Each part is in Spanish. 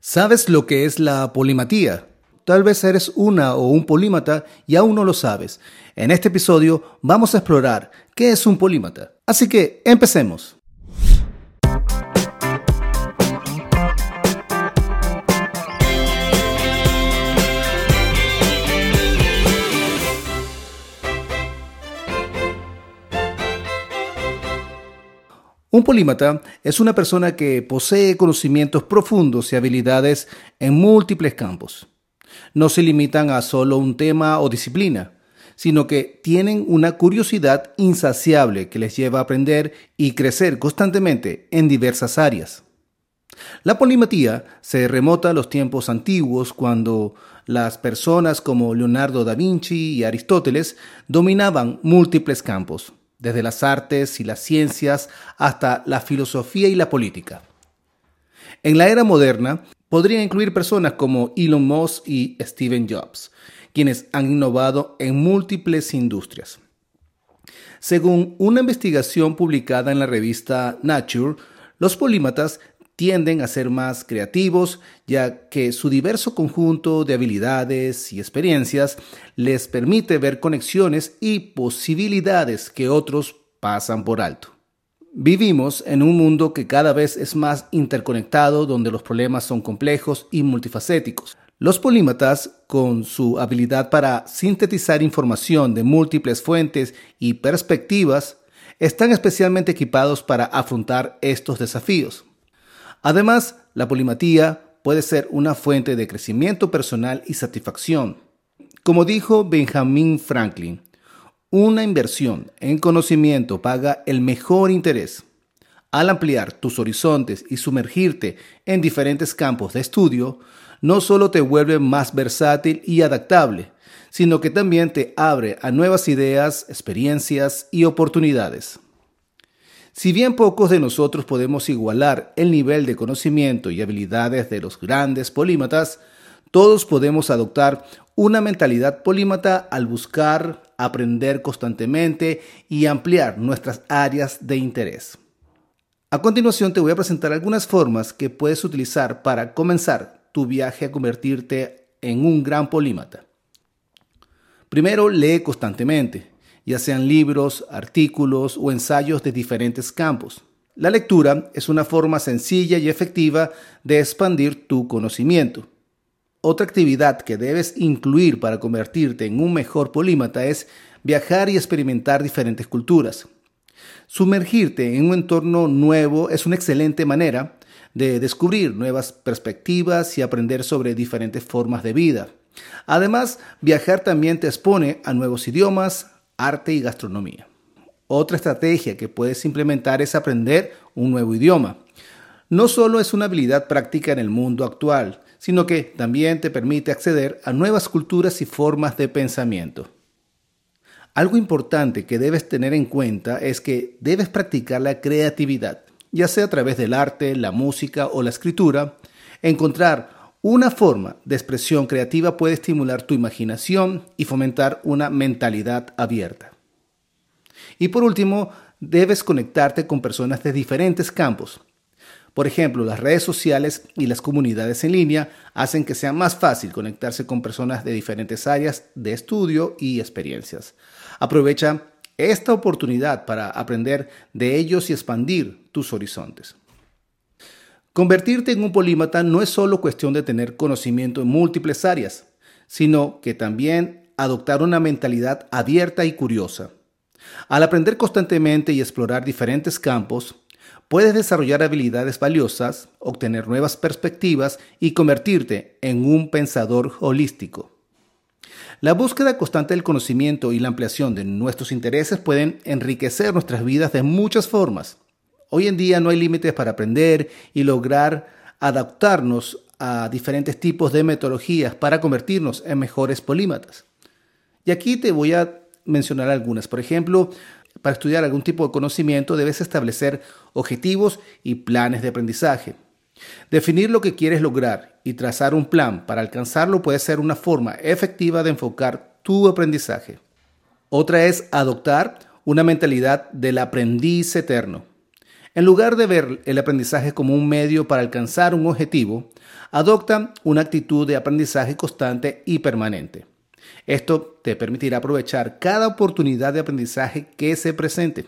¿Sabes lo que es la polimatía? Tal vez eres una o un polímata y aún no lo sabes. En este episodio vamos a explorar qué es un polímata. Así que empecemos. Un polímata es una persona que posee conocimientos profundos y habilidades en múltiples campos. No se limitan a solo un tema o disciplina, sino que tienen una curiosidad insaciable que les lleva a aprender y crecer constantemente en diversas áreas. La polimatía se remota a los tiempos antiguos cuando las personas como Leonardo da Vinci y Aristóteles dominaban múltiples campos desde las artes y las ciencias hasta la filosofía y la política. En la era moderna, podría incluir personas como Elon Musk y Steve Jobs, quienes han innovado en múltiples industrias. Según una investigación publicada en la revista Nature, los polímatas tienden a ser más creativos, ya que su diverso conjunto de habilidades y experiencias les permite ver conexiones y posibilidades que otros pasan por alto. Vivimos en un mundo que cada vez es más interconectado, donde los problemas son complejos y multifacéticos. Los polímatas, con su habilidad para sintetizar información de múltiples fuentes y perspectivas, están especialmente equipados para afrontar estos desafíos. Además, la polimatía puede ser una fuente de crecimiento personal y satisfacción. Como dijo Benjamin Franklin, una inversión en conocimiento paga el mejor interés. Al ampliar tus horizontes y sumergirte en diferentes campos de estudio, no solo te vuelve más versátil y adaptable, sino que también te abre a nuevas ideas, experiencias y oportunidades. Si bien pocos de nosotros podemos igualar el nivel de conocimiento y habilidades de los grandes polímatas, todos podemos adoptar una mentalidad polímata al buscar aprender constantemente y ampliar nuestras áreas de interés. A continuación te voy a presentar algunas formas que puedes utilizar para comenzar tu viaje a convertirte en un gran polímata. Primero, lee constantemente ya sean libros, artículos o ensayos de diferentes campos. La lectura es una forma sencilla y efectiva de expandir tu conocimiento. Otra actividad que debes incluir para convertirte en un mejor polímata es viajar y experimentar diferentes culturas. Sumergirte en un entorno nuevo es una excelente manera de descubrir nuevas perspectivas y aprender sobre diferentes formas de vida. Además, viajar también te expone a nuevos idiomas, arte y gastronomía. Otra estrategia que puedes implementar es aprender un nuevo idioma. No solo es una habilidad práctica en el mundo actual, sino que también te permite acceder a nuevas culturas y formas de pensamiento. Algo importante que debes tener en cuenta es que debes practicar la creatividad, ya sea a través del arte, la música o la escritura. Encontrar una forma de expresión creativa puede estimular tu imaginación y fomentar una mentalidad abierta. Y por último, debes conectarte con personas de diferentes campos. Por ejemplo, las redes sociales y las comunidades en línea hacen que sea más fácil conectarse con personas de diferentes áreas de estudio y experiencias. Aprovecha esta oportunidad para aprender de ellos y expandir tus horizontes. Convertirte en un polímata no es solo cuestión de tener conocimiento en múltiples áreas, sino que también adoptar una mentalidad abierta y curiosa. Al aprender constantemente y explorar diferentes campos, puedes desarrollar habilidades valiosas, obtener nuevas perspectivas y convertirte en un pensador holístico. La búsqueda constante del conocimiento y la ampliación de nuestros intereses pueden enriquecer nuestras vidas de muchas formas. Hoy en día no hay límites para aprender y lograr adaptarnos a diferentes tipos de metodologías para convertirnos en mejores polímatas. Y aquí te voy a mencionar algunas. Por ejemplo, para estudiar algún tipo de conocimiento debes establecer objetivos y planes de aprendizaje. Definir lo que quieres lograr y trazar un plan para alcanzarlo puede ser una forma efectiva de enfocar tu aprendizaje. Otra es adoptar una mentalidad del aprendiz eterno. En lugar de ver el aprendizaje como un medio para alcanzar un objetivo, adopta una actitud de aprendizaje constante y permanente. Esto te permitirá aprovechar cada oportunidad de aprendizaje que se presente.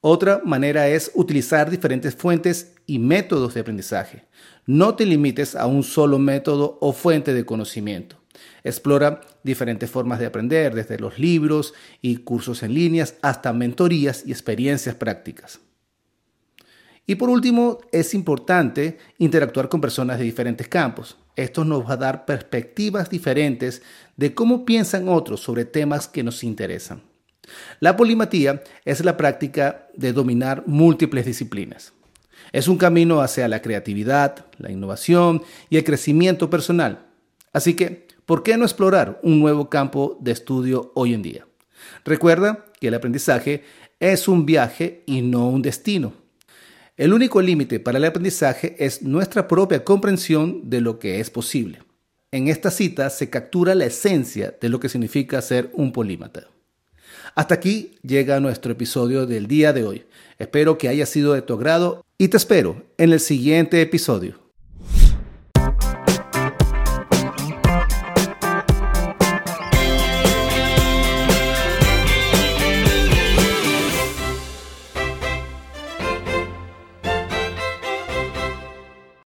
Otra manera es utilizar diferentes fuentes y métodos de aprendizaje. No te limites a un solo método o fuente de conocimiento. Explora diferentes formas de aprender, desde los libros y cursos en líneas hasta mentorías y experiencias prácticas. Y por último, es importante interactuar con personas de diferentes campos. Esto nos va a dar perspectivas diferentes de cómo piensan otros sobre temas que nos interesan. La polimatía es la práctica de dominar múltiples disciplinas. Es un camino hacia la creatividad, la innovación y el crecimiento personal. Así que, ¿por qué no explorar un nuevo campo de estudio hoy en día? Recuerda que el aprendizaje es un viaje y no un destino. El único límite para el aprendizaje es nuestra propia comprensión de lo que es posible. En esta cita se captura la esencia de lo que significa ser un polímata. Hasta aquí llega nuestro episodio del día de hoy. Espero que haya sido de tu agrado y te espero en el siguiente episodio.